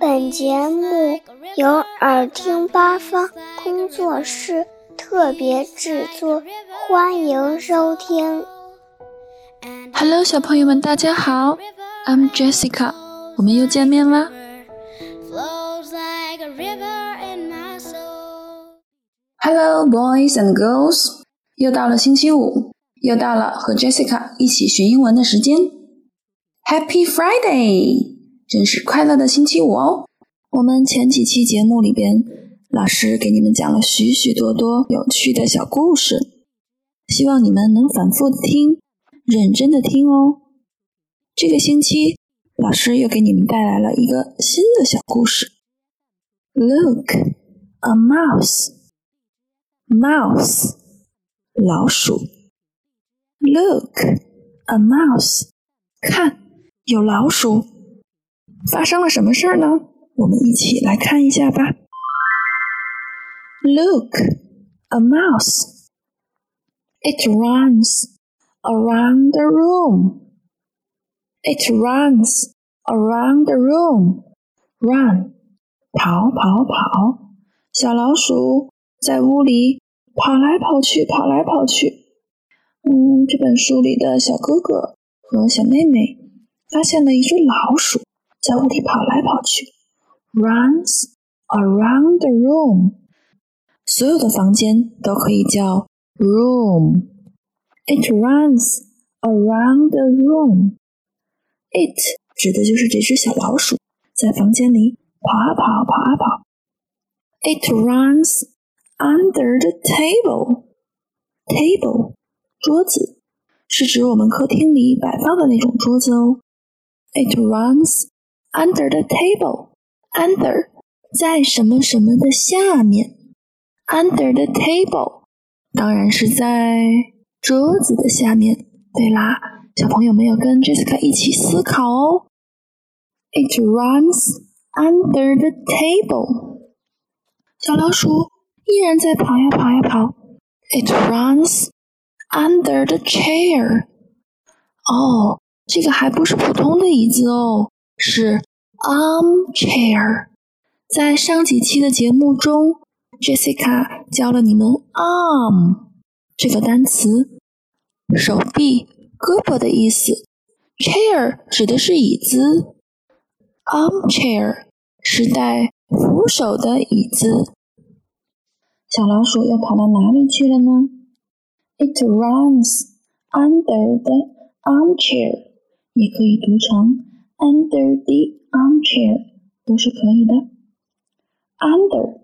本节目由耳听八方工作室特别制作，欢迎收听。Hello，小朋友们，大家好，I'm Jessica，我们又见面啦。Hello, boys and girls，又到了星期五，又到了和 Jessica 一起学英文的时间。Happy Friday！真是快乐的星期五哦！我们前几期节目里边，老师给你们讲了许许多多有趣的小故事，希望你们能反复的听，认真的听哦。这个星期，老师又给你们带来了一个新的小故事。Look, a mouse. Mouse，老鼠。Look, a mouse. 看，有老鼠。发生了什么事儿呢？我们一起来看一下吧。Look, a mouse. It runs around the room. It runs around the room. Run，跑跑跑。小老鼠在屋里跑来跑去，跑来跑去。嗯，这本书里的小哥哥和小妹妹发现了一只老鼠。在屋里跑来跑去，runs around the room。所有的房间都可以叫 room。It runs around the room。It 指的就是这只小老鼠，在房间里跑啊跑，跑啊跑。It runs under the table。Table 桌子是指我们客厅里摆放的那种桌子哦。It runs Under the table, under 在什么什么的下面。Under the table 当然是在桌子的下面。对啦，小朋友们要跟 Jessica 一起思考哦。It runs under the table。小老鼠依然在跑呀跑呀跑。It runs under the chair。哦，这个还不是普通的椅子哦。是 armchair。在上几期的节目中，Jessica 教了你们 arm 这个单词，手臂、胳膊的意思。chair 指的是椅子，armchair 是带扶手的椅子。小老鼠又跑到哪里去了呢？It runs under the armchair，也可以读成。Under the armchair 都是可以的。Under，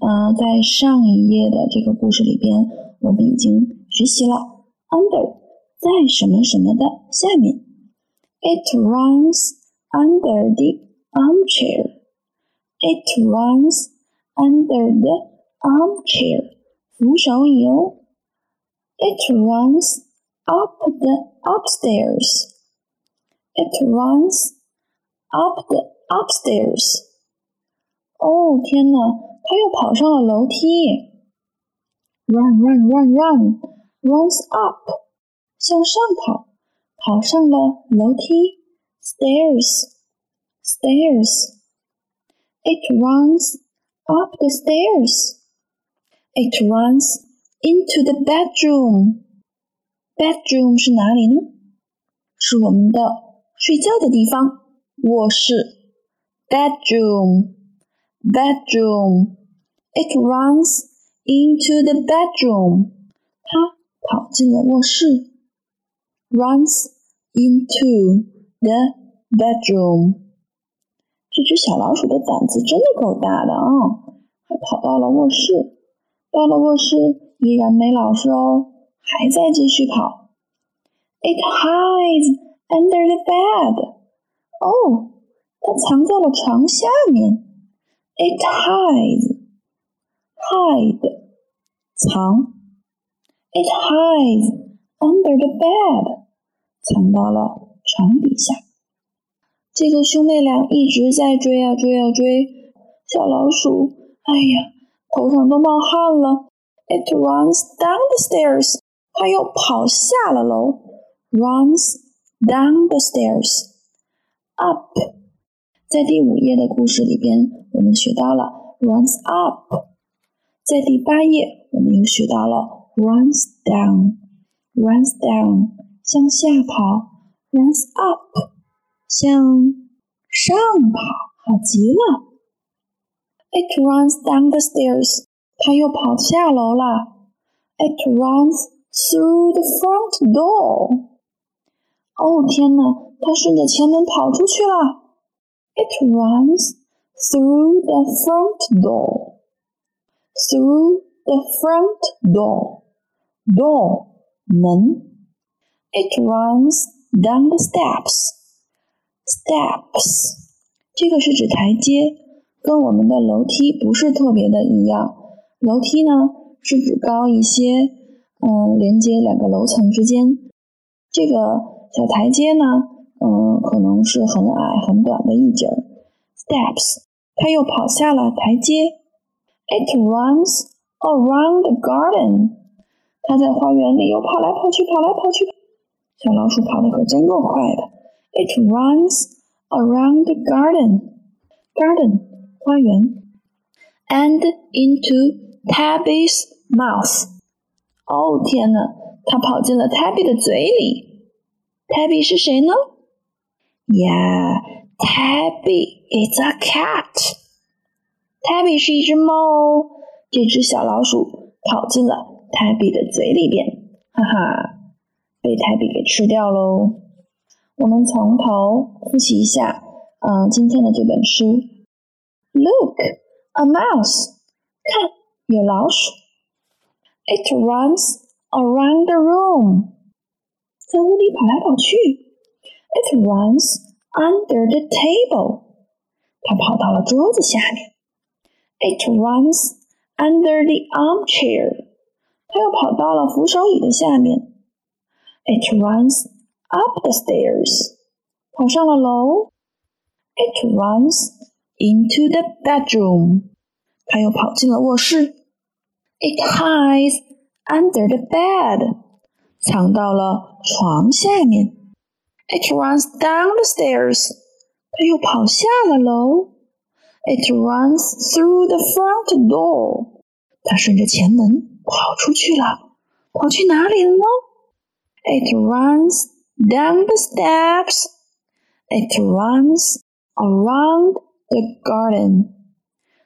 呃，在上一页的这个故事里边，我们已经学习了。Under 在什么什么的下面。It runs under the armchair. It runs under the armchair. 扶手椅哦。It runs up the upstairs. It runs up the upstairs. 哦，天哪！它又跑上了楼梯。Run, run, run, run, runs up，向上跑，跑上了楼梯。Stairs, stairs. It runs up the stairs. It runs into the bedroom. Bedroom 是哪里呢？是我们的 睡觉的地方，卧室，bedroom，bedroom。It runs into the bedroom。它跑进了卧室，runs into the bedroom。这只小老鼠的胆子真的够大的啊！还跑到了卧室，到了卧室依然没老实哦，还在继续跑。It hides。Under the bed，哦，它藏在了床下面。It hides，hide，藏。It hides under the bed，藏到了床底下。这个兄妹俩一直在追啊追啊追，小老鼠，哎呀，头上都冒汗了。It runs down the stairs，它又跑下了楼。Runs。 down the stairs, up，在第五页的故事里边，我们学到了 runs up。在第八页，我们又学到了 runs down，runs down 向下跑，runs up 向上跑，好极了。It runs down the stairs，它又跑下楼了。It runs through the front door。哦天哪，它顺着前门跑出去了。It runs through the front door. Through the front door. Door 门。It runs down the steps. Steps 这个是指台阶，跟我们的楼梯不是特别的一样。楼梯呢是指高一些，嗯，连接两个楼层之间。这个小台阶呢。嗯，可能是很矮很短的一截儿。Steps，它又跑下了台阶。It runs around the garden，它在花园里又跑来跑去，跑来跑去。小老鼠跑的可真够快的。It runs around the garden，garden 花园，and into Tabby's mouth。哦天哪，它跑进了 Tabby 的嘴里。Tabby 是谁呢？Yeah, Tabby is a cat. Tabby 是一只猫哦。这只小老鼠跑进了 Tabby 的嘴里边，哈哈，被 Tabby 给吃掉喽。我们从头复习一下，嗯，今天的这本书。Look, a mouse. 看，有老鼠。It runs around the room. 在屋里跑来跑去。It runs under the table. 它跑到了桌子下面。It runs under the armchair. 它又跑到了扶手椅的下面。It runs up the stairs. 跑上了楼。It runs into the bedroom. 它又跑进了卧室。It hides under the bed. 藏到了床下面。It runs down the stairs. 它又跑下了楼。It runs through the front door. 它顺着前门跑出去了。跑去哪里了呢？It runs down the steps. It runs around the garden.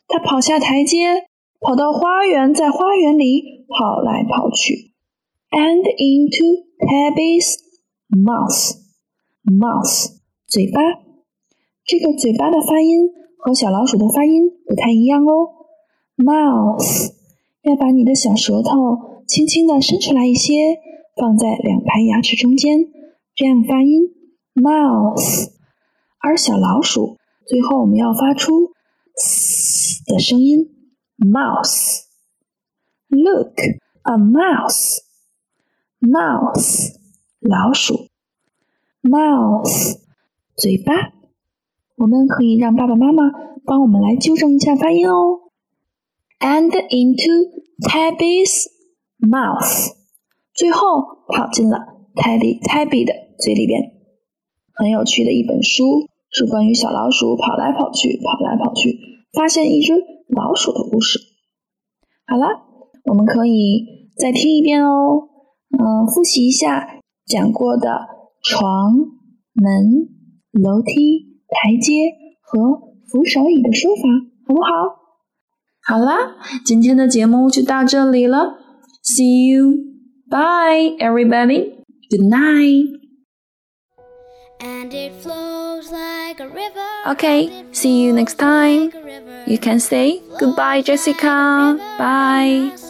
它跑下台阶，跑到花园，在花园里跑来跑去。And into Tabby's mouth. Mouth，嘴巴，这个嘴巴的发音和小老鼠的发音不太一样哦。Mouth，要把你的小舌头轻轻的伸出来一些，放在两排牙齿中间，这样发音。Mouth，而小老鼠最后我们要发出嘶的声音。Mouse，Look，a mouse. Mouse，老鼠。Mouth，嘴巴，我们可以让爸爸妈妈帮我们来纠正一下发音哦。And into Tabby's mouth，最后跑进了 Tabby Tabby 的嘴里边。很有趣的一本书，是关于小老鼠跑来跑去、跑来跑去，发现一只老鼠的故事。好了，我们可以再听一遍哦。嗯，复习一下讲过的。床、门、楼梯、台阶和扶手椅的说法，好不好？好啦，今天的节目就到这里了。See you, bye, everybody. Good night. Okay, see you next time. You can say goodbye, Jessica. Bye.